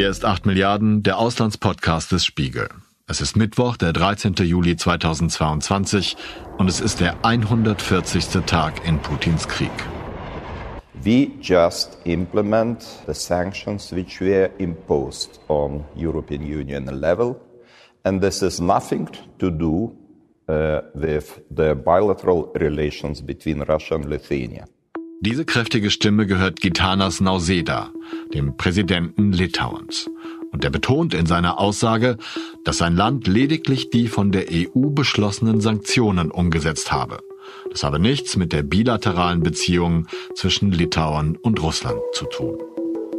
Hier ist 8 Milliarden, der Auslandspodcast des Spiegel. Es ist Mittwoch, der 13. Juli 2022 und es ist der 140. Tag in Putins Krieg. We just implement the sanctions which were imposed on European Union level and this is nothing to do uh, with the bilateral relations between Russia and Lithuania. Diese kräftige Stimme gehört Gitanas Nauseda, dem Präsidenten Litauens. Und er betont in seiner Aussage, dass sein Land lediglich die von der EU beschlossenen Sanktionen umgesetzt habe. Das habe nichts mit der bilateralen Beziehung zwischen Litauen und Russland zu tun.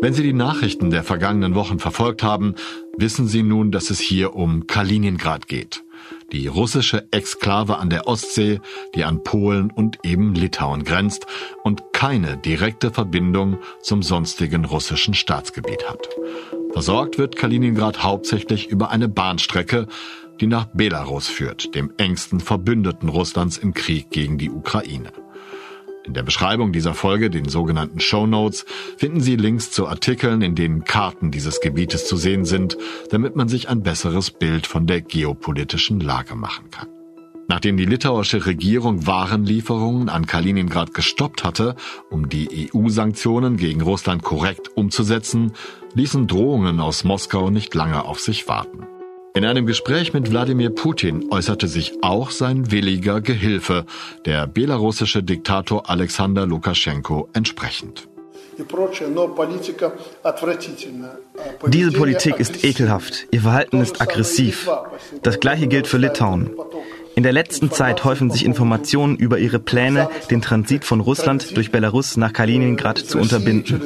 Wenn Sie die Nachrichten der vergangenen Wochen verfolgt haben, wissen Sie nun, dass es hier um Kaliningrad geht die russische Exklave an der Ostsee, die an Polen und eben Litauen grenzt und keine direkte Verbindung zum sonstigen russischen Staatsgebiet hat. Versorgt wird Kaliningrad hauptsächlich über eine Bahnstrecke, die nach Belarus führt, dem engsten Verbündeten Russlands im Krieg gegen die Ukraine. In der Beschreibung dieser Folge, den sogenannten Show Notes, finden Sie Links zu Artikeln, in denen Karten dieses Gebietes zu sehen sind, damit man sich ein besseres Bild von der geopolitischen Lage machen kann. Nachdem die litauische Regierung Warenlieferungen an Kaliningrad gestoppt hatte, um die EU-Sanktionen gegen Russland korrekt umzusetzen, ließen Drohungen aus Moskau nicht lange auf sich warten. In einem Gespräch mit Wladimir Putin äußerte sich auch sein williger Gehilfe, der belarussische Diktator Alexander Lukaschenko, entsprechend. Diese Politik ist ekelhaft. Ihr Verhalten ist aggressiv. Das gleiche gilt für Litauen. In der letzten Zeit häufen sich Informationen über ihre Pläne, den Transit von Russland durch Belarus nach Kaliningrad zu unterbinden.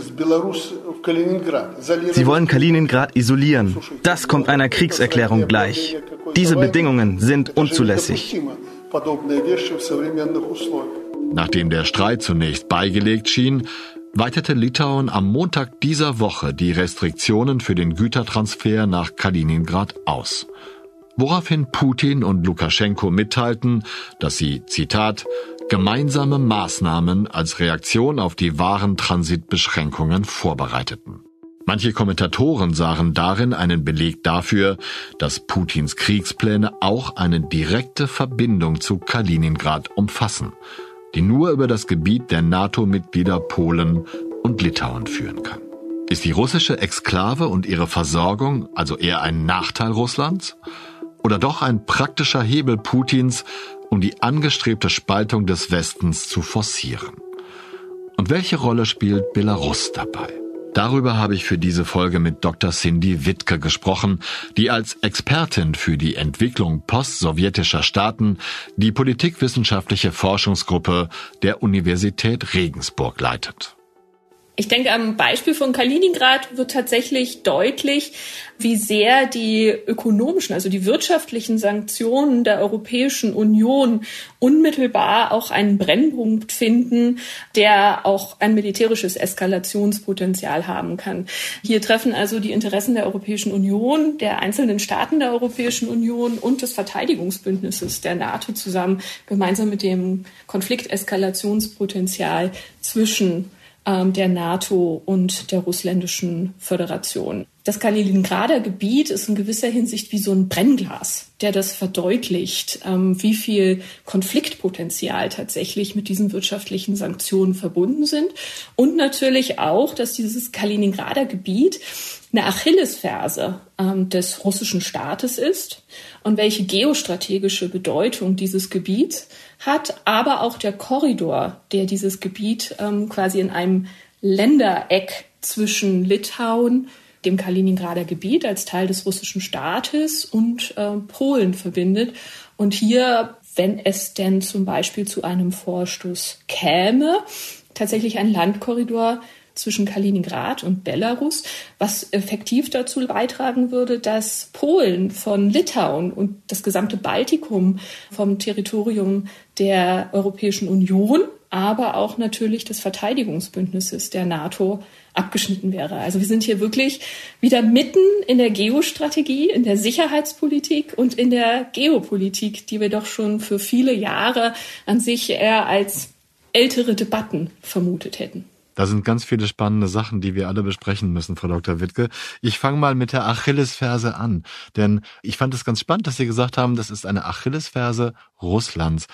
Sie wollen Kaliningrad isolieren. Das kommt einer Kriegserklärung gleich. Diese Bedingungen sind unzulässig. Nachdem der Streit zunächst beigelegt schien, weitete Litauen am Montag dieser Woche die Restriktionen für den Gütertransfer nach Kaliningrad aus woraufhin Putin und Lukaschenko mitteilten, dass sie, Zitat, gemeinsame Maßnahmen als Reaktion auf die Warentransitbeschränkungen vorbereiteten. Manche Kommentatoren sahen darin einen Beleg dafür, dass Putins Kriegspläne auch eine direkte Verbindung zu Kaliningrad umfassen, die nur über das Gebiet der NATO-Mitglieder Polen und Litauen führen kann. Ist die russische Exklave und ihre Versorgung also eher ein Nachteil Russlands? Oder doch ein praktischer Hebel Putins, um die angestrebte Spaltung des Westens zu forcieren? Und welche Rolle spielt Belarus dabei? Darüber habe ich für diese Folge mit Dr. Cindy Wittke gesprochen, die als Expertin für die Entwicklung postsowjetischer Staaten die politikwissenschaftliche Forschungsgruppe der Universität Regensburg leitet. Ich denke, am Beispiel von Kaliningrad wird tatsächlich deutlich, wie sehr die ökonomischen, also die wirtschaftlichen Sanktionen der Europäischen Union unmittelbar auch einen Brennpunkt finden, der auch ein militärisches Eskalationspotenzial haben kann. Hier treffen also die Interessen der Europäischen Union, der einzelnen Staaten der Europäischen Union und des Verteidigungsbündnisses der NATO zusammen, gemeinsam mit dem Konflikteskalationspotenzial zwischen der NATO und der russländischen Föderation. Das Kaliningrader Gebiet ist in gewisser Hinsicht wie so ein Brennglas, der das verdeutlicht, ähm, wie viel Konfliktpotenzial tatsächlich mit diesen wirtschaftlichen Sanktionen verbunden sind. Und natürlich auch, dass dieses Kaliningrader Gebiet eine Achillesferse ähm, des russischen Staates ist und welche geostrategische Bedeutung dieses Gebiet hat, aber auch der Korridor, der dieses Gebiet ähm, quasi in einem Ländereck zwischen Litauen, dem Kaliningrader Gebiet als Teil des russischen Staates und äh, Polen verbindet. Und hier, wenn es denn zum Beispiel zu einem Vorstoß käme, tatsächlich ein Landkorridor zwischen Kaliningrad und Belarus, was effektiv dazu beitragen würde, dass Polen von Litauen und das gesamte Baltikum vom Territorium der Europäischen Union, aber auch natürlich des Verteidigungsbündnisses der NATO abgeschnitten wäre. Also wir sind hier wirklich wieder mitten in der Geostrategie, in der Sicherheitspolitik und in der Geopolitik, die wir doch schon für viele Jahre an sich eher als ältere Debatten vermutet hätten. Da sind ganz viele spannende Sachen, die wir alle besprechen müssen, Frau Dr. Wittke. Ich fange mal mit der Achillesferse an, denn ich fand es ganz spannend, dass Sie gesagt haben, das ist eine Achillesferse Russlands.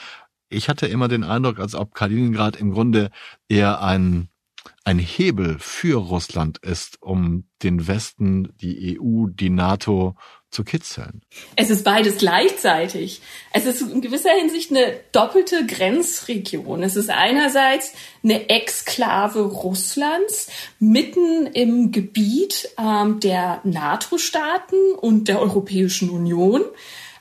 Ich hatte immer den Eindruck, als ob Kaliningrad im Grunde eher ein ein Hebel für Russland ist, um den Westen, die EU, die NATO zu kitzeln? Es ist beides gleichzeitig. Es ist in gewisser Hinsicht eine doppelte Grenzregion. Es ist einerseits eine Exklave Russlands mitten im Gebiet ähm, der NATO-Staaten und der Europäischen Union.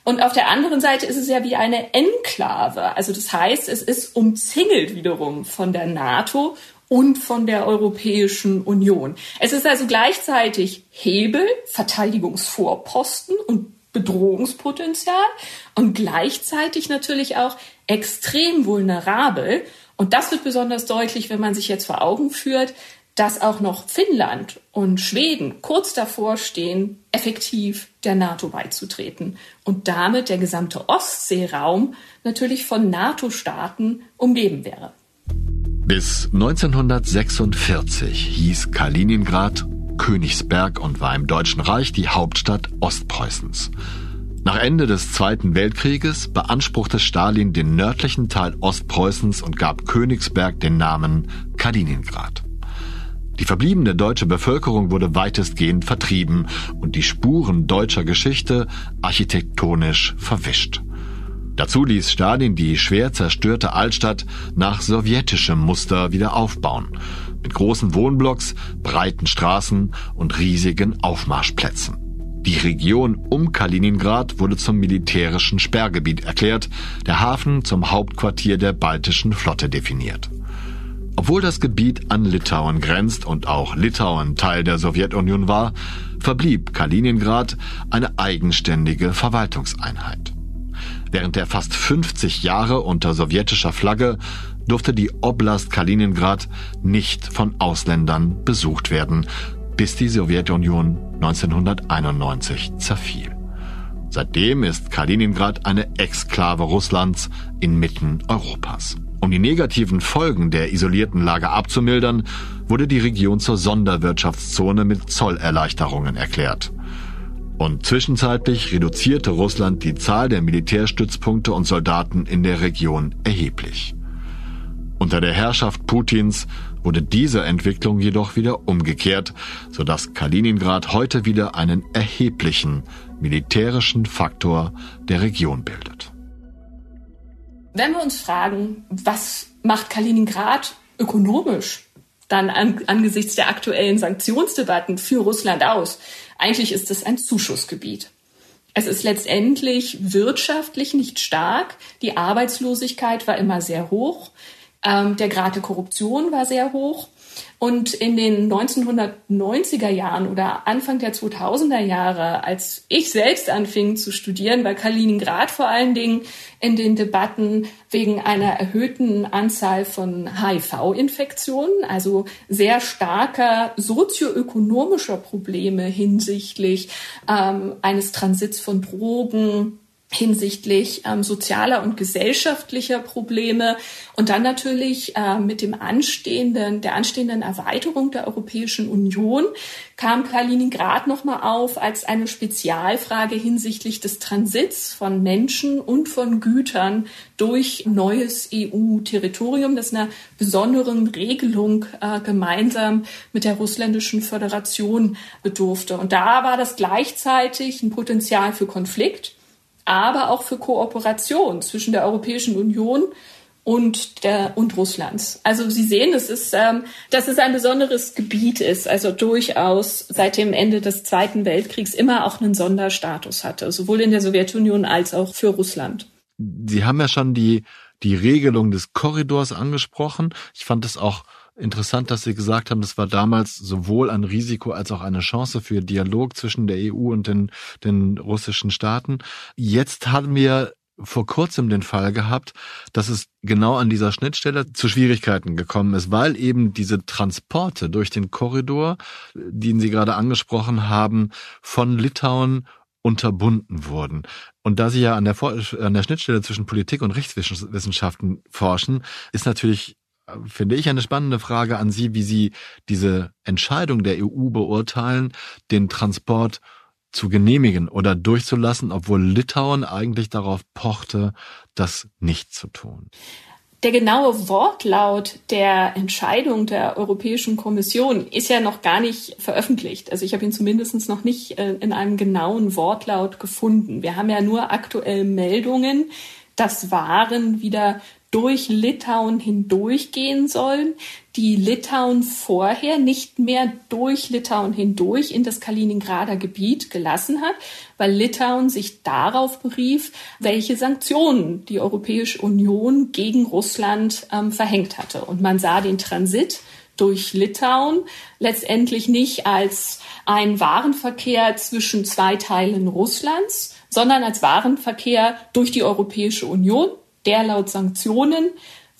Und auf der anderen Seite ist es ja wie eine Enklave. Also das heißt, es ist umzingelt wiederum von der NATO und von der Europäischen Union. Es ist also gleichzeitig Hebel, Verteidigungsvorposten und Bedrohungspotenzial und gleichzeitig natürlich auch extrem vulnerabel. Und das wird besonders deutlich, wenn man sich jetzt vor Augen führt, dass auch noch Finnland und Schweden kurz davor stehen, effektiv der NATO beizutreten und damit der gesamte Ostseeraum natürlich von NATO-Staaten umgeben wäre. Bis 1946 hieß Kaliningrad Königsberg und war im Deutschen Reich die Hauptstadt Ostpreußens. Nach Ende des Zweiten Weltkrieges beanspruchte Stalin den nördlichen Teil Ostpreußens und gab Königsberg den Namen Kaliningrad. Die verbliebene deutsche Bevölkerung wurde weitestgehend vertrieben und die Spuren deutscher Geschichte architektonisch verwischt. Dazu ließ Stalin die schwer zerstörte Altstadt nach sowjetischem Muster wieder aufbauen. Mit großen Wohnblocks, breiten Straßen und riesigen Aufmarschplätzen. Die Region um Kaliningrad wurde zum militärischen Sperrgebiet erklärt, der Hafen zum Hauptquartier der baltischen Flotte definiert. Obwohl das Gebiet an Litauen grenzt und auch Litauen Teil der Sowjetunion war, verblieb Kaliningrad eine eigenständige Verwaltungseinheit. Während der fast 50 Jahre unter sowjetischer Flagge durfte die Oblast Kaliningrad nicht von Ausländern besucht werden, bis die Sowjetunion 1991 zerfiel. Seitdem ist Kaliningrad eine Exklave Russlands inmitten Europas. Um die negativen Folgen der isolierten Lage abzumildern, wurde die Region zur Sonderwirtschaftszone mit Zollerleichterungen erklärt. Und zwischenzeitlich reduzierte Russland die Zahl der Militärstützpunkte und Soldaten in der Region erheblich. Unter der Herrschaft Putins wurde diese Entwicklung jedoch wieder umgekehrt, sodass Kaliningrad heute wieder einen erheblichen militärischen Faktor der Region bildet. Wenn wir uns fragen, was macht Kaliningrad ökonomisch dann an, angesichts der aktuellen Sanktionsdebatten für Russland aus, eigentlich ist es ein Zuschussgebiet. Es ist letztendlich wirtschaftlich nicht stark. Die Arbeitslosigkeit war immer sehr hoch. Ähm, der Grad der Korruption war sehr hoch. Und in den 1990er Jahren oder Anfang der 2000er Jahre, als ich selbst anfing zu studieren, war Kaliningrad vor allen Dingen in den Debatten wegen einer erhöhten Anzahl von HIV-Infektionen, also sehr starker sozioökonomischer Probleme hinsichtlich ähm, eines Transits von Drogen, hinsichtlich ähm, sozialer und gesellschaftlicher Probleme und dann natürlich äh, mit dem anstehenden der anstehenden Erweiterung der Europäischen Union kam Kaliningrad nochmal auf als eine Spezialfrage hinsichtlich des Transits von Menschen und von Gütern durch neues EU-Territorium, das einer besonderen Regelung äh, gemeinsam mit der russländischen Föderation bedurfte. Und da war das gleichzeitig ein Potenzial für Konflikt aber auch für Kooperation zwischen der Europäischen Union und der und Russlands. Also Sie sehen, es ist, ähm, dass es ein besonderes Gebiet ist, also durchaus seit dem Ende des Zweiten Weltkriegs immer auch einen Sonderstatus hatte, sowohl in der Sowjetunion als auch für Russland. Sie haben ja schon die die Regelung des Korridors angesprochen. Ich fand es auch interessant, dass Sie gesagt haben, das war damals sowohl ein Risiko als auch eine Chance für Dialog zwischen der EU und den, den russischen Staaten. Jetzt haben wir vor kurzem den Fall gehabt, dass es genau an dieser Schnittstelle zu Schwierigkeiten gekommen ist, weil eben diese Transporte durch den Korridor, den Sie gerade angesprochen haben, von Litauen unterbunden wurden. Und da Sie ja an der, an der Schnittstelle zwischen Politik und Rechtswissenschaften forschen, ist natürlich finde ich, eine spannende Frage an Sie, wie Sie diese Entscheidung der EU beurteilen, den Transport zu genehmigen oder durchzulassen, obwohl Litauen eigentlich darauf pochte, das nicht zu tun. Der genaue Wortlaut der Entscheidung der Europäischen Kommission ist ja noch gar nicht veröffentlicht. Also ich habe ihn zumindest noch nicht äh, in einem genauen Wortlaut gefunden. Wir haben ja nur aktuell Meldungen, dass Waren wieder durch Litauen hindurchgehen sollen, die Litauen vorher nicht mehr durch Litauen hindurch in das Kaliningrader Gebiet gelassen hat, weil Litauen sich darauf berief, welche Sanktionen die Europäische Union gegen Russland ähm, verhängt hatte. Und man sah den Transit durch Litauen letztendlich nicht als ein Warenverkehr zwischen zwei Teilen Russlands, sondern als Warenverkehr durch die Europäische Union der laut Sanktionen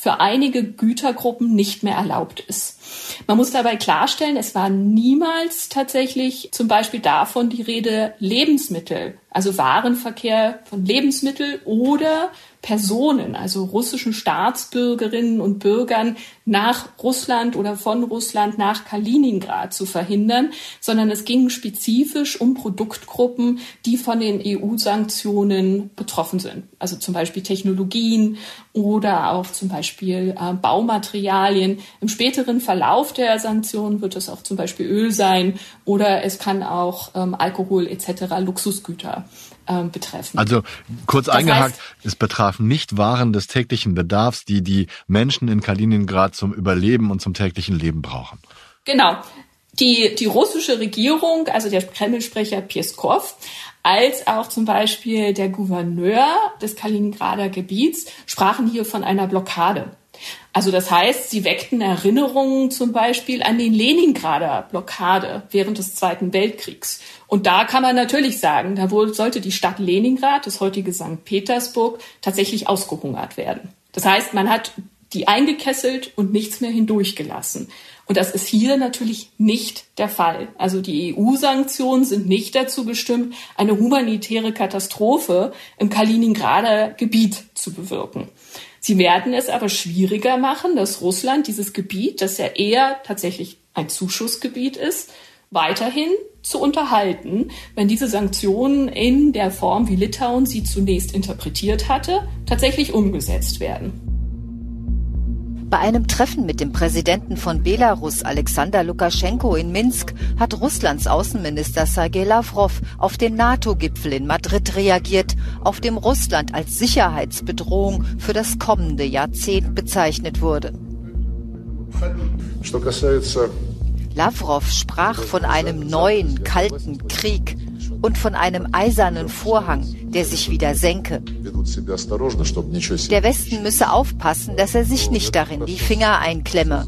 für einige Gütergruppen nicht mehr erlaubt ist. Man muss dabei klarstellen, es war niemals tatsächlich zum Beispiel davon die Rede, Lebensmittel, also Warenverkehr von Lebensmitteln oder Personen, also russischen Staatsbürgerinnen und Bürgern nach Russland oder von Russland nach Kaliningrad zu verhindern, sondern es ging spezifisch um Produktgruppen, die von den EU-Sanktionen betroffen sind. Also zum Beispiel Technologien oder auch zum Beispiel äh, Baumaterialien. Im späteren Verlauf der Sanktionen wird es auch zum Beispiel Öl sein oder es kann auch ähm, Alkohol etc. Luxusgüter ähm, betreffen. Also kurz das eingehakt, heißt, es betraf nicht Waren des täglichen Bedarfs, die die Menschen in Kaliningrad zum Überleben und zum täglichen Leben brauchen. Genau. Die, die russische Regierung, also der Kreml-Sprecher Peskov, als auch zum Beispiel der Gouverneur des Kaliningrader Gebiets sprachen hier von einer Blockade. Also das heißt, sie weckten Erinnerungen zum Beispiel an die Leningrader Blockade während des Zweiten Weltkriegs. Und da kann man natürlich sagen, da sollte die Stadt Leningrad, das heutige St. Petersburg, tatsächlich ausgehungert werden. Das heißt, man hat die eingekesselt und nichts mehr hindurchgelassen. Und das ist hier natürlich nicht der Fall. Also die EU-Sanktionen sind nicht dazu bestimmt, eine humanitäre Katastrophe im Kaliningrader Gebiet zu bewirken. Sie werden es aber schwieriger machen, dass Russland dieses Gebiet, das ja eher tatsächlich ein Zuschussgebiet ist, weiterhin zu unterhalten, wenn diese Sanktionen in der Form, wie Litauen sie zunächst interpretiert hatte, tatsächlich umgesetzt werden. Bei einem Treffen mit dem Präsidenten von Belarus, Alexander Lukaschenko, in Minsk hat Russlands Außenminister Sergei Lavrov auf den NATO-Gipfel in Madrid reagiert, auf dem Russland als Sicherheitsbedrohung für das kommende Jahrzehnt bezeichnet wurde. Lavrov sprach von einem neuen, kalten Krieg und von einem eisernen Vorhang, der sich wieder senke. Der Westen müsse aufpassen, dass er sich nicht darin die Finger einklemme.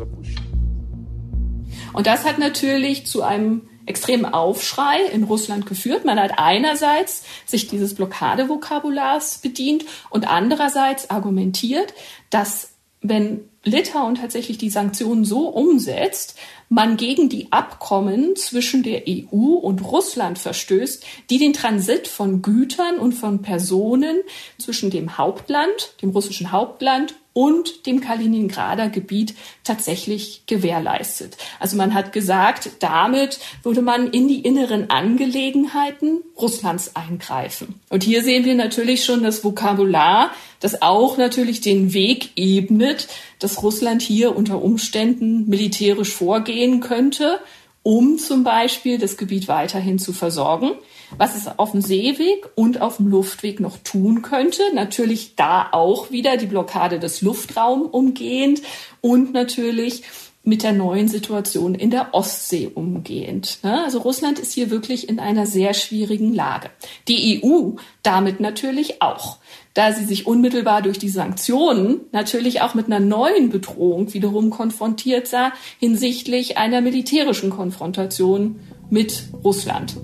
Und das hat natürlich zu einem extremen Aufschrei in Russland geführt. Man hat einerseits sich dieses Blockadevokabulars bedient und andererseits argumentiert, dass wenn Litauen tatsächlich die Sanktionen so umsetzt, man gegen die Abkommen zwischen der EU und Russland verstößt, die den Transit von Gütern und von Personen zwischen dem Hauptland, dem russischen Hauptland und dem Kaliningrader Gebiet tatsächlich gewährleistet. Also man hat gesagt, damit würde man in die inneren Angelegenheiten Russlands eingreifen. Und hier sehen wir natürlich schon das Vokabular, das auch natürlich den Weg ebnet, dass Russland hier unter Umständen militärisch vorgehen könnte, um zum Beispiel das Gebiet weiterhin zu versorgen. Was es auf dem Seeweg und auf dem Luftweg noch tun könnte, natürlich da auch wieder die Blockade des Luftraums umgehend und natürlich mit der neuen Situation in der Ostsee umgehend. Also Russland ist hier wirklich in einer sehr schwierigen Lage. Die EU damit natürlich auch da sie sich unmittelbar durch die Sanktionen natürlich auch mit einer neuen Bedrohung wiederum konfrontiert sah hinsichtlich einer militärischen Konfrontation mit Russland.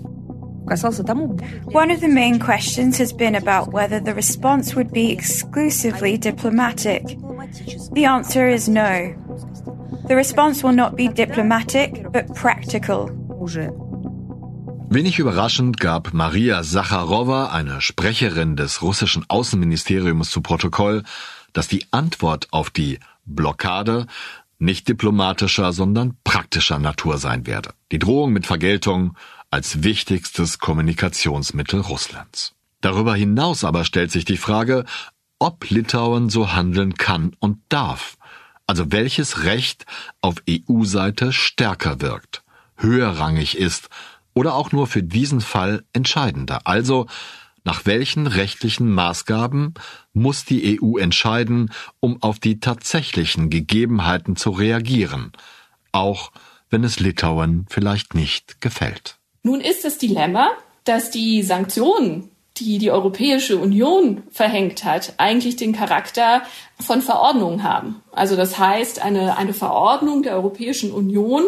One of the main questions has been about whether the response would be exclusively diplomatic. The answer is no. The response will not be diplomatic, but practical. Wenig überraschend gab Maria Sacharowa, eine Sprecherin des russischen Außenministeriums, zu Protokoll, dass die Antwort auf die Blockade nicht diplomatischer, sondern praktischer Natur sein werde. Die Drohung mit Vergeltung als wichtigstes Kommunikationsmittel Russlands. Darüber hinaus aber stellt sich die Frage, ob Litauen so handeln kann und darf. Also welches Recht auf EU-Seite stärker wirkt, höherrangig ist oder auch nur für diesen Fall entscheidender. Also nach welchen rechtlichen Maßgaben muss die EU entscheiden, um auf die tatsächlichen Gegebenheiten zu reagieren, auch wenn es Litauen vielleicht nicht gefällt. Nun ist das Dilemma, dass die Sanktionen, die die Europäische Union verhängt hat, eigentlich den Charakter von Verordnungen haben. Also das heißt, eine, eine Verordnung der Europäischen Union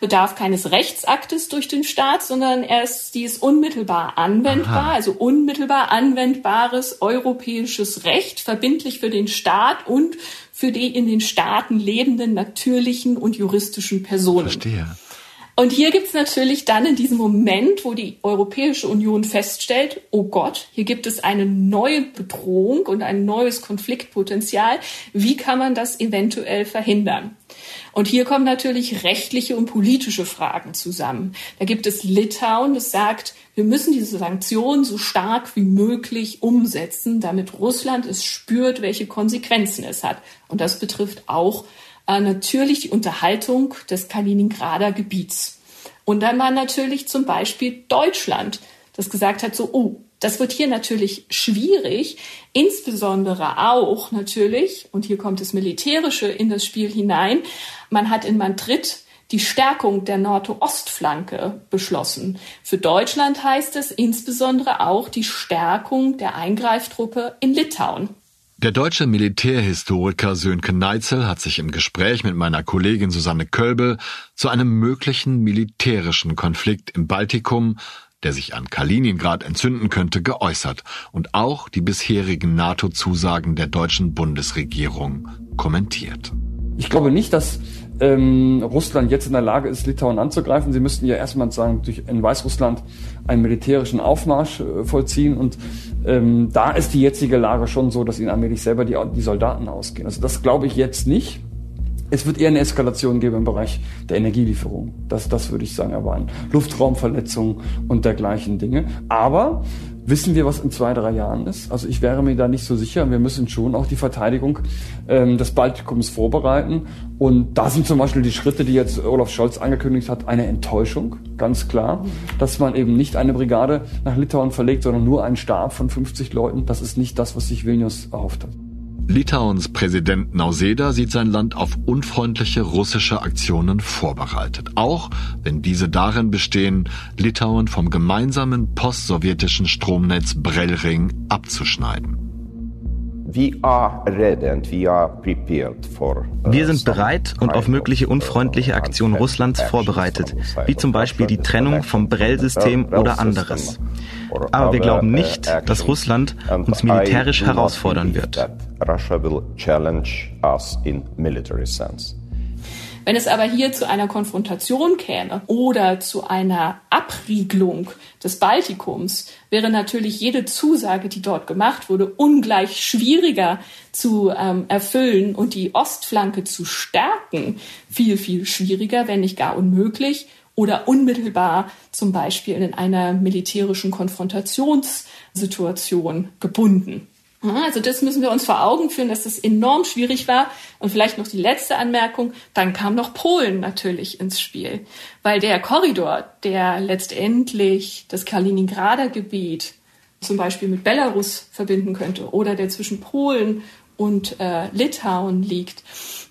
bedarf keines Rechtsaktes durch den Staat, sondern erst die ist unmittelbar anwendbar, Aha. also unmittelbar anwendbares europäisches Recht, verbindlich für den Staat und für die in den Staaten lebenden natürlichen und juristischen Personen. Verstehe. Und hier gibt's natürlich dann in diesem Moment, wo die Europäische Union feststellt, oh Gott, hier gibt es eine neue Bedrohung und ein neues Konfliktpotenzial. Wie kann man das eventuell verhindern? Und hier kommen natürlich rechtliche und politische Fragen zusammen. Da gibt es Litauen, das sagt, wir müssen diese Sanktionen so stark wie möglich umsetzen, damit Russland es spürt, welche Konsequenzen es hat. Und das betrifft auch äh, natürlich die Unterhaltung des Kaliningrader Gebiets. Und dann war natürlich zum Beispiel Deutschland, das gesagt hat, so, oh, das wird hier natürlich schwierig, insbesondere auch natürlich, und hier kommt das Militärische in das Spiel hinein, man hat in Madrid die Stärkung der NATO-Ostflanke beschlossen. Für Deutschland heißt es insbesondere auch die Stärkung der Eingreiftruppe in Litauen. Der deutsche Militärhistoriker Sönke Neitzel hat sich im Gespräch mit meiner Kollegin Susanne Kölbe zu einem möglichen militärischen Konflikt im Baltikum, der sich an Kaliningrad entzünden könnte, geäußert und auch die bisherigen NATO-Zusagen der deutschen Bundesregierung kommentiert. Ich glaube nicht, dass ähm, Russland jetzt in der Lage ist, Litauen anzugreifen. Sie müssten ja erstmal sagen, durch in Weißrussland einen militärischen Aufmarsch äh, vollziehen. Und ähm, da ist die jetzige Lage schon so, dass ihnen allmählich selber die, die Soldaten ausgehen. Also das glaube ich jetzt nicht. Es wird eher eine Eskalation geben im Bereich der Energielieferung. Das, das würde ich sagen, erwarten. Luftraumverletzungen und dergleichen Dinge. Aber Wissen wir, was in zwei, drei Jahren ist? Also ich wäre mir da nicht so sicher. Wir müssen schon auch die Verteidigung ähm, des Baltikums vorbereiten. Und da sind zum Beispiel die Schritte, die jetzt Olaf Scholz angekündigt hat, eine Enttäuschung, ganz klar. Dass man eben nicht eine Brigade nach Litauen verlegt, sondern nur einen Stab von 50 Leuten. Das ist nicht das, was sich Vilnius erhofft hat. Litauens Präsident Nauseda sieht sein Land auf unfreundliche russische Aktionen vorbereitet, auch wenn diese darin bestehen, Litauen vom gemeinsamen postsowjetischen Stromnetz Brellring abzuschneiden. Wir sind bereit und auf mögliche unfreundliche Aktionen Russlands vorbereitet, wie zum Beispiel die Trennung vom Brell-System oder anderes. Aber wir glauben nicht, dass Russland uns militärisch herausfordern wird. Wenn es aber hier zu einer Konfrontation käme oder zu einer Abriegelung des Baltikums, wäre natürlich jede Zusage, die dort gemacht wurde, ungleich schwieriger zu ähm, erfüllen und die Ostflanke zu stärken viel, viel schwieriger, wenn nicht gar unmöglich oder unmittelbar zum Beispiel in einer militärischen Konfrontationssituation gebunden. Also das müssen wir uns vor Augen führen, dass das enorm schwierig war. Und vielleicht noch die letzte Anmerkung, dann kam noch Polen natürlich ins Spiel, weil der Korridor, der letztendlich das Kaliningrader Gebiet zum Beispiel mit Belarus verbinden könnte oder der zwischen Polen und äh, Litauen liegt,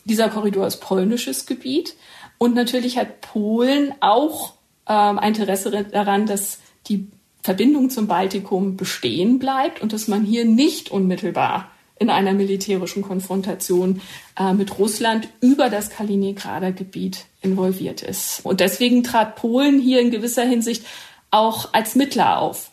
dieser Korridor ist polnisches Gebiet. Und natürlich hat Polen auch ähm, ein Interesse daran, dass die Verbindung zum Baltikum bestehen bleibt und dass man hier nicht unmittelbar in einer militärischen Konfrontation äh, mit Russland über das Kaliningrader Gebiet involviert ist. Und deswegen trat Polen hier in gewisser Hinsicht auch als Mittler auf.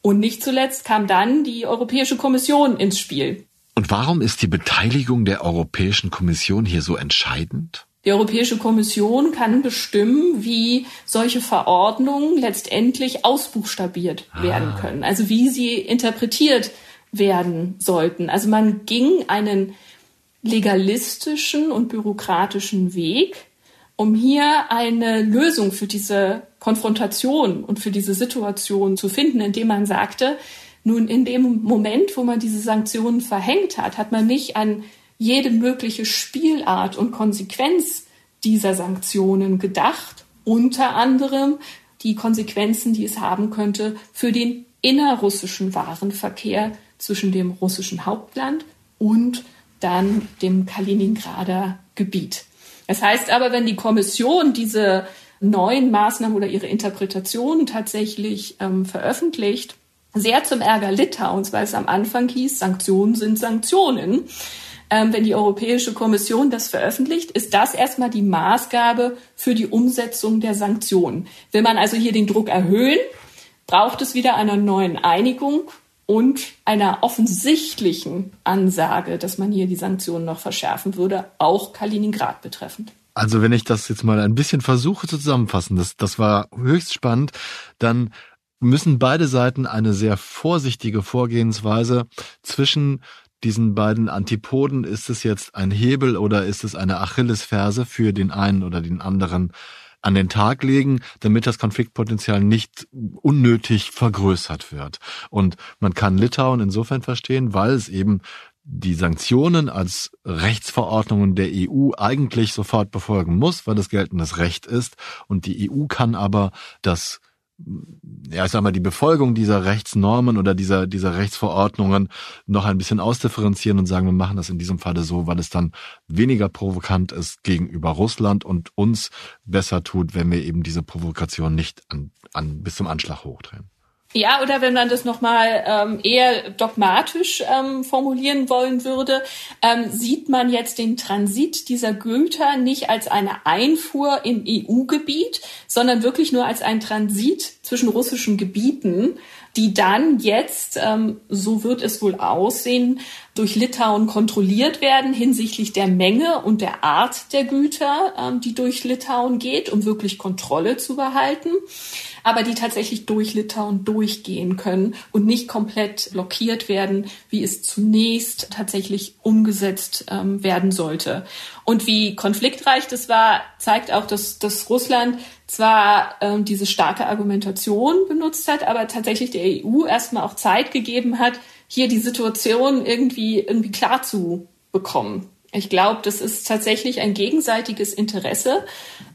Und nicht zuletzt kam dann die Europäische Kommission ins Spiel. Und warum ist die Beteiligung der Europäischen Kommission hier so entscheidend? Die Europäische Kommission kann bestimmen, wie solche Verordnungen letztendlich ausbuchstabiert ah. werden können, also wie sie interpretiert werden sollten. Also man ging einen legalistischen und bürokratischen Weg, um hier eine Lösung für diese Konfrontation und für diese Situation zu finden, indem man sagte, nun in dem Moment, wo man diese Sanktionen verhängt hat, hat man nicht an jede mögliche Spielart und Konsequenz dieser Sanktionen gedacht, unter anderem die Konsequenzen, die es haben könnte für den innerrussischen Warenverkehr zwischen dem russischen Hauptland und dann dem Kaliningrader Gebiet. Das heißt aber, wenn die Kommission diese neuen Maßnahmen oder ihre Interpretationen tatsächlich ähm, veröffentlicht, sehr zum Ärger Litauens, weil es am Anfang hieß, Sanktionen sind Sanktionen. Ähm, wenn die Europäische Kommission das veröffentlicht, ist das erstmal die Maßgabe für die Umsetzung der Sanktionen. Will man also hier den Druck erhöhen, braucht es wieder einer neuen Einigung und einer offensichtlichen Ansage, dass man hier die Sanktionen noch verschärfen würde, auch Kaliningrad betreffend. Also wenn ich das jetzt mal ein bisschen versuche zu zusammenfassen, das, das war höchst spannend, dann müssen beide Seiten eine sehr vorsichtige Vorgehensweise zwischen diesen beiden Antipoden, ist es jetzt ein Hebel oder ist es eine Achillesferse für den einen oder den anderen an den Tag legen, damit das Konfliktpotenzial nicht unnötig vergrößert wird. Und man kann Litauen insofern verstehen, weil es eben die Sanktionen als Rechtsverordnungen der EU eigentlich sofort befolgen muss, weil es geltendes Recht ist. Und die EU kann aber das ja, ich sag mal, die Befolgung dieser Rechtsnormen oder dieser, dieser Rechtsverordnungen noch ein bisschen ausdifferenzieren und sagen, wir machen das in diesem Falle so, weil es dann weniger provokant ist gegenüber Russland und uns besser tut, wenn wir eben diese Provokation nicht an, an, bis zum Anschlag hochdrehen. Ja, oder wenn man das nochmal ähm, eher dogmatisch ähm, formulieren wollen würde, ähm, sieht man jetzt den Transit dieser Güter nicht als eine Einfuhr im EU-Gebiet, sondern wirklich nur als ein Transit zwischen russischen Gebieten, die dann jetzt, ähm, so wird es wohl aussehen, durch Litauen kontrolliert werden hinsichtlich der Menge und der Art der Güter, ähm, die durch Litauen geht, um wirklich Kontrolle zu behalten aber die tatsächlich durch Litauen durchgehen können und nicht komplett blockiert werden, wie es zunächst tatsächlich umgesetzt ähm, werden sollte. Und wie konfliktreich das war, zeigt auch, dass, dass Russland zwar ähm, diese starke Argumentation benutzt hat, aber tatsächlich der EU erstmal auch Zeit gegeben hat, hier die Situation irgendwie, irgendwie klar zu bekommen. Ich glaube, das ist tatsächlich ein gegenseitiges Interesse,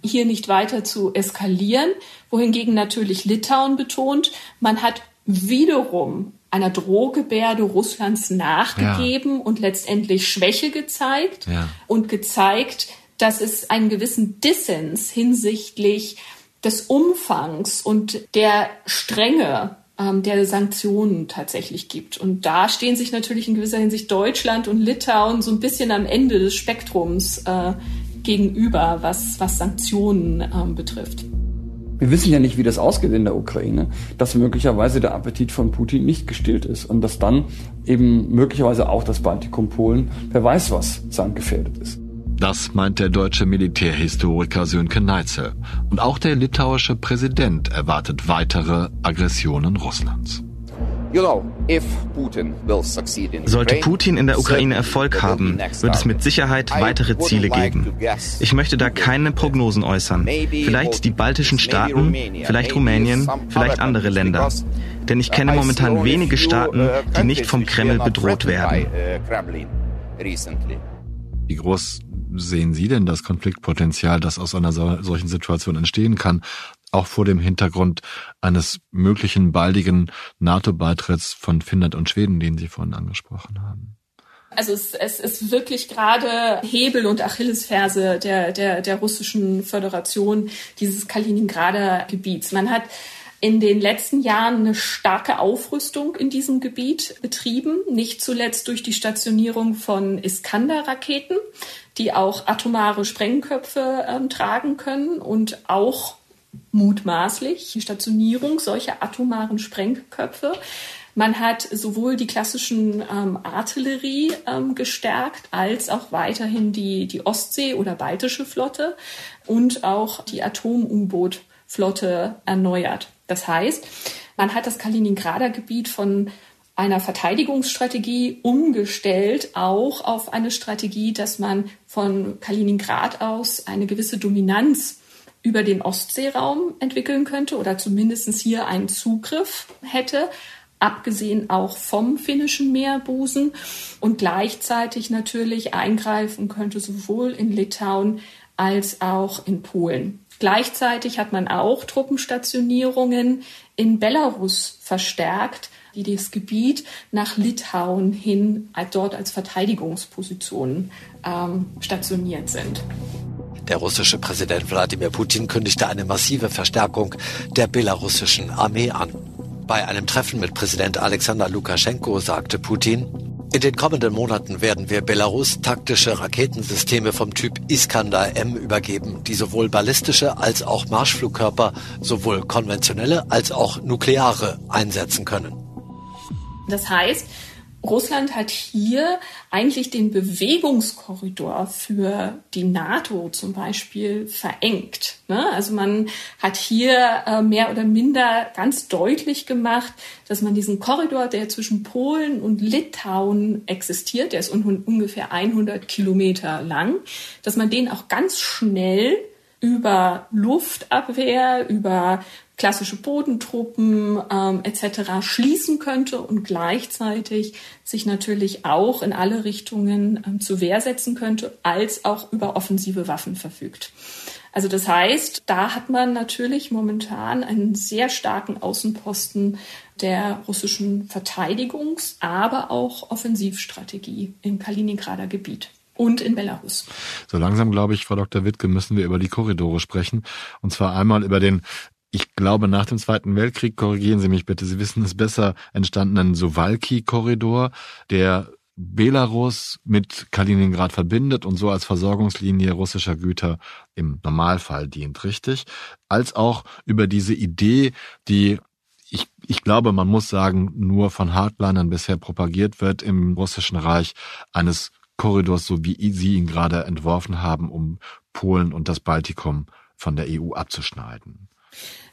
hier nicht weiter zu eskalieren, wohingegen natürlich Litauen betont, man hat wiederum einer Drohgebärde Russlands nachgegeben ja. und letztendlich Schwäche gezeigt ja. und gezeigt, dass es einen gewissen Dissens hinsichtlich des Umfangs und der Strenge ähm, der Sanktionen tatsächlich gibt. Und da stehen sich natürlich in gewisser Hinsicht Deutschland und Litauen so ein bisschen am Ende des Spektrums äh, gegenüber, was, was Sanktionen ähm, betrifft. Wir wissen ja nicht, wie das ausgeht in der Ukraine, dass möglicherweise der Appetit von Putin nicht gestillt ist und dass dann eben möglicherweise auch das Baltikum Polen, wer weiß was, gefährdet ist. Das meint der deutsche Militärhistoriker Sönke Neitzel. Und auch der litauische Präsident erwartet weitere Aggressionen Russlands. Sollte Putin in der Ukraine Erfolg haben, wird es mit Sicherheit weitere Ziele geben. Ich möchte da keine Prognosen äußern. Vielleicht die baltischen Staaten, vielleicht Rumänien, vielleicht andere Länder. Denn ich kenne momentan wenige Staaten, die nicht vom Kreml bedroht werden. Wie groß sehen Sie denn das Konfliktpotenzial, das aus einer solchen Situation entstehen kann, auch vor dem Hintergrund eines möglichen baldigen NATO-Beitritts von Finnland und Schweden, den Sie vorhin angesprochen haben? Also es, es ist wirklich gerade Hebel und Achillesferse der, der, der russischen Föderation dieses Kaliningrader Gebiets. Man hat in den letzten Jahren eine starke Aufrüstung in diesem Gebiet betrieben, nicht zuletzt durch die Stationierung von Iskander-Raketen, die auch atomare Sprengköpfe ähm, tragen können und auch mutmaßlich die Stationierung solcher atomaren Sprengköpfe. Man hat sowohl die klassischen ähm, Artillerie ähm, gestärkt als auch weiterhin die, die Ostsee- oder Baltische Flotte und auch die Atom-U-Boot-Flotte erneuert. Das heißt, man hat das Kaliningrader Gebiet von einer Verteidigungsstrategie umgestellt, auch auf eine Strategie, dass man von Kaliningrad aus eine gewisse Dominanz über den Ostseeraum entwickeln könnte oder zumindest hier einen Zugriff hätte, abgesehen auch vom finnischen Meerbusen und gleichzeitig natürlich eingreifen könnte, sowohl in Litauen als auch in Polen. Gleichzeitig hat man auch Truppenstationierungen in Belarus verstärkt, die das Gebiet nach Litauen hin dort als Verteidigungspositionen ähm, stationiert sind. Der russische Präsident Wladimir Putin kündigte eine massive Verstärkung der belarussischen Armee an. Bei einem Treffen mit Präsident Alexander Lukaschenko sagte Putin, in den kommenden Monaten werden wir Belarus taktische Raketensysteme vom Typ Iskander M übergeben, die sowohl ballistische als auch Marschflugkörper, sowohl konventionelle als auch nukleare einsetzen können. Das heißt, Russland hat hier eigentlich den Bewegungskorridor für die NATO zum Beispiel verengt. Ne? Also man hat hier äh, mehr oder minder ganz deutlich gemacht, dass man diesen Korridor, der zwischen Polen und Litauen existiert, der ist un ungefähr 100 Kilometer lang, dass man den auch ganz schnell über Luftabwehr, über klassische Bodentruppen ähm, etc. schließen könnte und gleichzeitig sich natürlich auch in alle Richtungen ähm, zur Wehr setzen könnte, als auch über offensive Waffen verfügt. Also das heißt, da hat man natürlich momentan einen sehr starken Außenposten der russischen Verteidigungs-, aber auch Offensivstrategie im Kaliningrader Gebiet und in Belarus. So langsam, glaube ich, Frau Dr. Wittke, müssen wir über die Korridore sprechen. Und zwar einmal über den ich glaube, nach dem Zweiten Weltkrieg, korrigieren Sie mich bitte, Sie wissen es besser, entstandenen Sowalki-Korridor, der Belarus mit Kaliningrad verbindet und so als Versorgungslinie russischer Güter im Normalfall dient, richtig? Als auch über diese Idee, die ich, ich glaube, man muss sagen, nur von Hardlinern bisher propagiert wird im russischen Reich eines Korridors, so wie Sie ihn gerade entworfen haben, um Polen und das Baltikum von der EU abzuschneiden.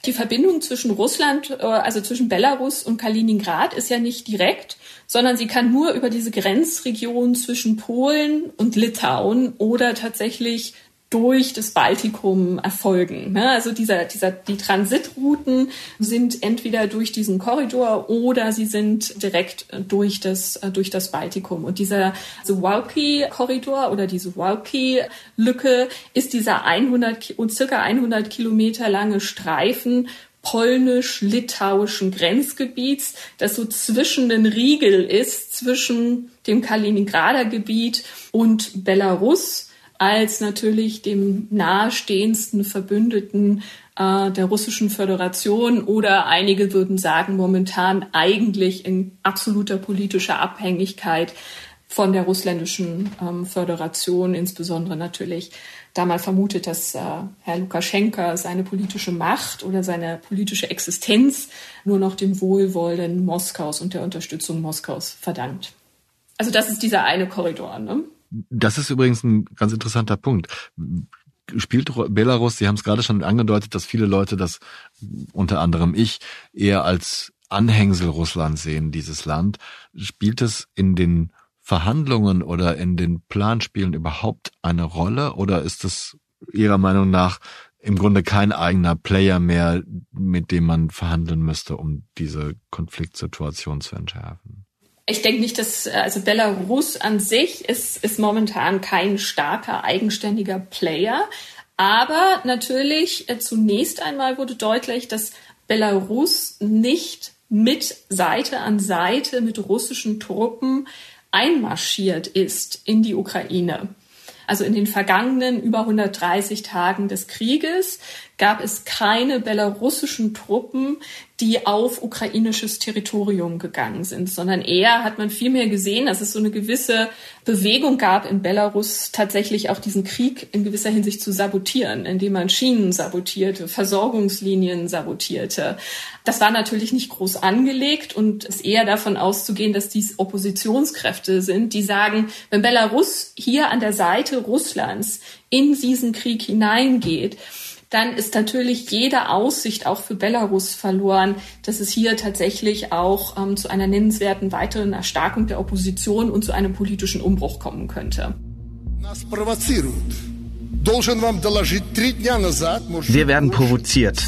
Die Verbindung zwischen Russland, äh, also zwischen Belarus und Kaliningrad ist ja nicht direkt, sondern sie kann nur über diese Grenzregion zwischen Polen und Litauen oder tatsächlich durch das Baltikum erfolgen. Ne? Also dieser, dieser, die Transitrouten sind entweder durch diesen Korridor oder sie sind direkt durch das, durch das Baltikum. Und dieser Suwalki-Korridor oder diese Suwalki-Lücke ist dieser 100 und circa 100 Kilometer lange Streifen polnisch-litauischen Grenzgebiets, das so zwischen den Riegel ist, zwischen dem Kaliningrader Gebiet und Belarus als natürlich dem nahestehendsten Verbündeten äh, der Russischen Föderation oder einige würden sagen momentan eigentlich in absoluter politischer Abhängigkeit von der russländischen ähm, Föderation, insbesondere natürlich da mal vermutet, dass äh, Herr Lukaschenka seine politische Macht oder seine politische Existenz nur noch dem Wohlwollen Moskaus und der Unterstützung Moskaus verdankt. Also das ist dieser eine Korridor. Ne? Das ist übrigens ein ganz interessanter Punkt. Spielt Belarus, Sie haben es gerade schon angedeutet, dass viele Leute das, unter anderem ich, eher als Anhängsel Russlands sehen, dieses Land. Spielt es in den Verhandlungen oder in den Planspielen überhaupt eine Rolle oder ist es Ihrer Meinung nach im Grunde kein eigener Player mehr, mit dem man verhandeln müsste, um diese Konfliktsituation zu entschärfen? Ich denke nicht, dass also Belarus an sich ist, ist momentan kein starker eigenständiger Player. Aber natürlich äh, zunächst einmal wurde deutlich, dass Belarus nicht mit Seite an Seite mit russischen Truppen einmarschiert ist in die Ukraine. Also in den vergangenen über 130 Tagen des Krieges gab es keine belarussischen Truppen, die auf ukrainisches Territorium gegangen sind, sondern eher hat man vielmehr gesehen, dass es so eine gewisse Bewegung gab in Belarus, tatsächlich auch diesen Krieg in gewisser Hinsicht zu sabotieren, indem man Schienen sabotierte, Versorgungslinien sabotierte. Das war natürlich nicht groß angelegt und ist eher davon auszugehen, dass dies Oppositionskräfte sind, die sagen, wenn Belarus hier an der Seite Russlands in diesen Krieg hineingeht, dann ist natürlich jede Aussicht auch für Belarus verloren, dass es hier tatsächlich auch ähm, zu einer nennenswerten weiteren Erstarkung der Opposition und zu einem politischen Umbruch kommen könnte. Нас wir werden provoziert.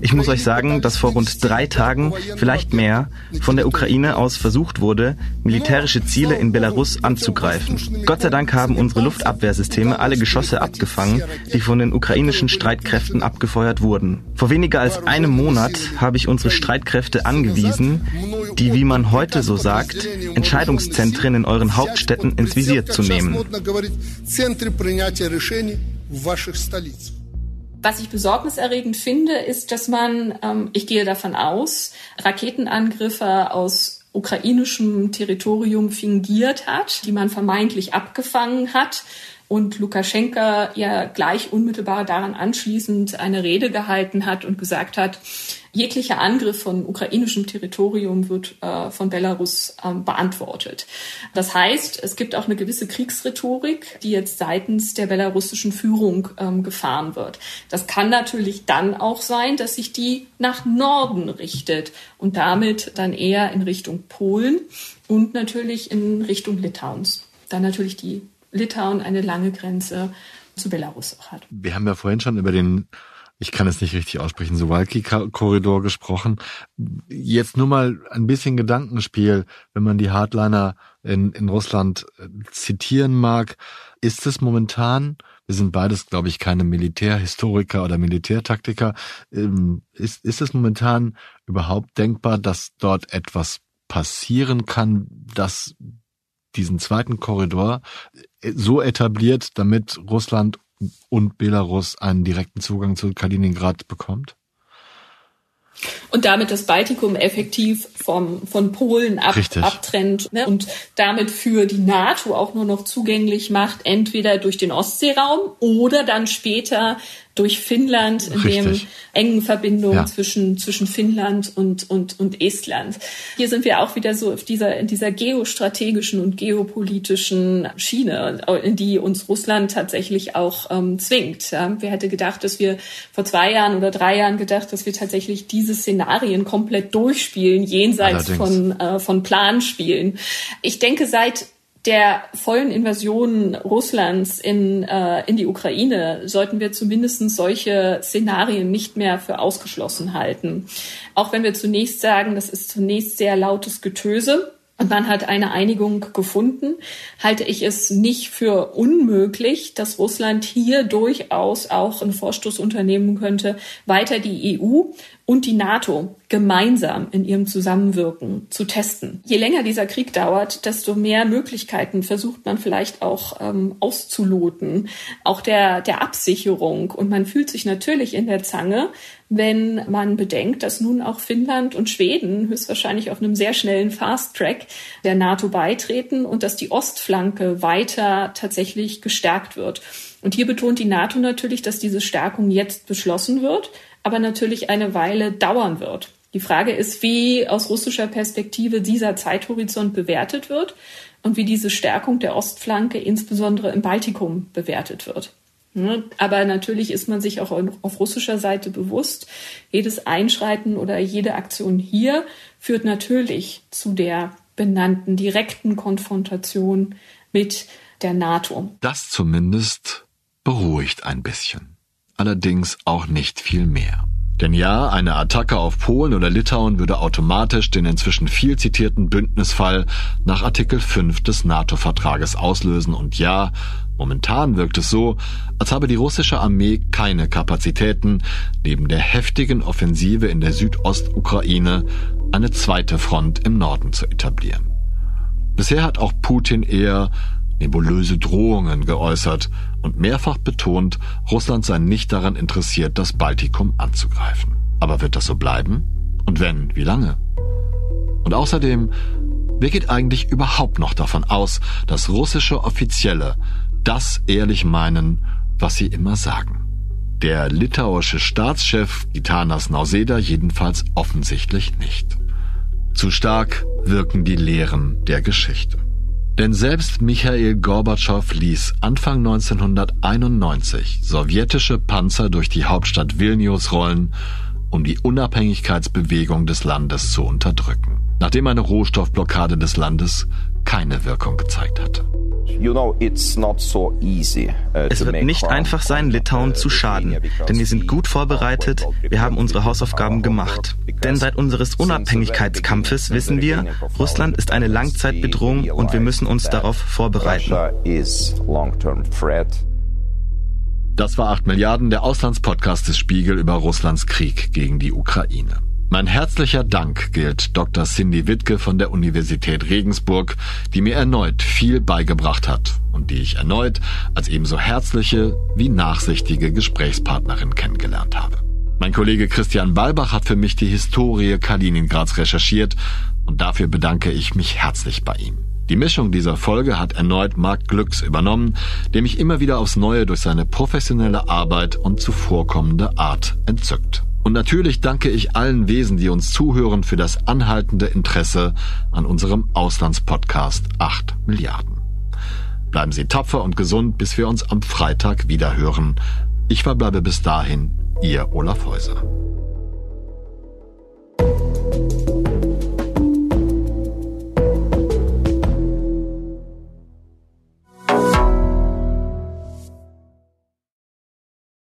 Ich muss euch sagen, dass vor rund drei Tagen, vielleicht mehr, von der Ukraine aus versucht wurde, militärische Ziele in Belarus anzugreifen. Gott sei Dank haben unsere Luftabwehrsysteme alle Geschosse abgefangen, die von den ukrainischen Streitkräften abgefeuert wurden. Vor weniger als einem Monat habe ich unsere Streitkräfte angewiesen, die, wie man heute so sagt, Entscheidungszentren in euren Hauptstädten ins Visier zu nehmen. Was ich besorgniserregend finde, ist, dass man, ähm, ich gehe davon aus, Raketenangriffe aus ukrainischem Territorium fingiert hat, die man vermeintlich abgefangen hat und Lukaschenka ja gleich unmittelbar daran anschließend eine Rede gehalten hat und gesagt hat, Jeglicher Angriff von ukrainischem Territorium wird äh, von Belarus ähm, beantwortet. Das heißt, es gibt auch eine gewisse Kriegsrhetorik, die jetzt seitens der belarussischen Führung ähm, gefahren wird. Das kann natürlich dann auch sein, dass sich die nach Norden richtet und damit dann eher in Richtung Polen und natürlich in Richtung Litauens. Dann natürlich die Litauen eine lange Grenze zu Belarus auch hat. Wir haben ja vorhin schon über den ich kann es nicht richtig aussprechen, Suwalki-Korridor gesprochen. Jetzt nur mal ein bisschen Gedankenspiel, wenn man die Hardliner in, in Russland äh, zitieren mag. Ist es momentan, wir sind beides, glaube ich, keine Militärhistoriker oder Militärtaktiker, ähm, ist, ist es momentan überhaupt denkbar, dass dort etwas passieren kann, dass diesen zweiten Korridor äh, so etabliert, damit Russland und Belarus einen direkten Zugang zu Kaliningrad bekommt? und damit das Baltikum effektiv vom, von Polen ab, abtrennt ne? und damit für die NATO auch nur noch zugänglich macht, entweder durch den Ostseeraum oder dann später durch Finnland in Richtig. dem engen Verbindung ja. zwischen, zwischen Finnland und, und, und Estland. Hier sind wir auch wieder so auf dieser, in dieser geostrategischen und geopolitischen Schiene, in die uns Russland tatsächlich auch ähm, zwingt. Ja, wer hätte gedacht, dass wir vor zwei Jahren oder drei Jahren gedacht, dass wir tatsächlich diese Szenarien komplett durchspielen, jenseits von, äh, von Planspielen. Ich denke, seit der vollen Invasion Russlands in, äh, in die Ukraine sollten wir zumindest solche Szenarien nicht mehr für ausgeschlossen halten. Auch wenn wir zunächst sagen, das ist zunächst sehr lautes Getöse man hat eine Einigung gefunden, halte ich es nicht für unmöglich, dass Russland hier durchaus auch einen Vorstoß unternehmen könnte, weiter die EU und die NATO gemeinsam in ihrem Zusammenwirken zu testen. Je länger dieser Krieg dauert, desto mehr Möglichkeiten versucht man vielleicht auch ähm, auszuloten, auch der, der Absicherung. Und man fühlt sich natürlich in der Zange, wenn man bedenkt, dass nun auch Finnland und Schweden höchstwahrscheinlich auf einem sehr schnellen Fast Track der NATO beitreten und dass die Ostflanke weiter tatsächlich gestärkt wird. Und hier betont die NATO natürlich, dass diese Stärkung jetzt beschlossen wird aber natürlich eine Weile dauern wird. Die Frage ist, wie aus russischer Perspektive dieser Zeithorizont bewertet wird und wie diese Stärkung der Ostflanke insbesondere im Baltikum bewertet wird. Aber natürlich ist man sich auch auf russischer Seite bewusst, jedes Einschreiten oder jede Aktion hier führt natürlich zu der benannten direkten Konfrontation mit der NATO. Das zumindest beruhigt ein bisschen allerdings auch nicht viel mehr. Denn ja, eine Attacke auf Polen oder Litauen würde automatisch den inzwischen viel zitierten Bündnisfall nach Artikel 5 des NATO-Vertrages auslösen und ja, momentan wirkt es so, als habe die russische Armee keine Kapazitäten, neben der heftigen Offensive in der Südostukraine eine zweite Front im Norden zu etablieren. Bisher hat auch Putin eher nebulöse Drohungen geäußert und mehrfach betont, Russland sei nicht daran interessiert, das Baltikum anzugreifen. Aber wird das so bleiben? Und wenn, wie lange? Und außerdem, wer geht eigentlich überhaupt noch davon aus, dass russische Offizielle das ehrlich meinen, was sie immer sagen? Der litauische Staatschef Gitanas Nauseda jedenfalls offensichtlich nicht. Zu stark wirken die Lehren der Geschichte. Denn selbst Michael Gorbatschow ließ Anfang 1991 sowjetische Panzer durch die Hauptstadt Vilnius rollen, um die Unabhängigkeitsbewegung des Landes zu unterdrücken, nachdem eine Rohstoffblockade des Landes keine Wirkung gezeigt hatte. Uh, es wird nicht einfach sein, Litauen zu schaden, denn wir sind gut vorbereitet, wir haben unsere Hausaufgaben gemacht. Denn seit unseres Unabhängigkeitskampfes wissen wir, Russland ist eine Langzeitbedrohung und wir müssen uns darauf vorbereiten. Das war 8 Milliarden, der Auslandspodcast des Spiegel über Russlands Krieg gegen die Ukraine. Mein herzlicher Dank gilt Dr. Cindy Wittke von der Universität Regensburg, die mir erneut viel beigebracht hat und die ich erneut als ebenso herzliche wie nachsichtige Gesprächspartnerin kennengelernt habe. Mein Kollege Christian Balbach hat für mich die Historie Kaliningrads recherchiert und dafür bedanke ich mich herzlich bei ihm. Die Mischung dieser Folge hat erneut Marc Glücks übernommen, der mich immer wieder aufs Neue durch seine professionelle Arbeit und zuvorkommende Art entzückt. Und natürlich danke ich allen Wesen, die uns zuhören, für das anhaltende Interesse an unserem Auslandspodcast 8 Milliarden. Bleiben Sie tapfer und gesund, bis wir uns am Freitag wieder hören. Ich verbleibe bis dahin, Ihr Olaf Häuser.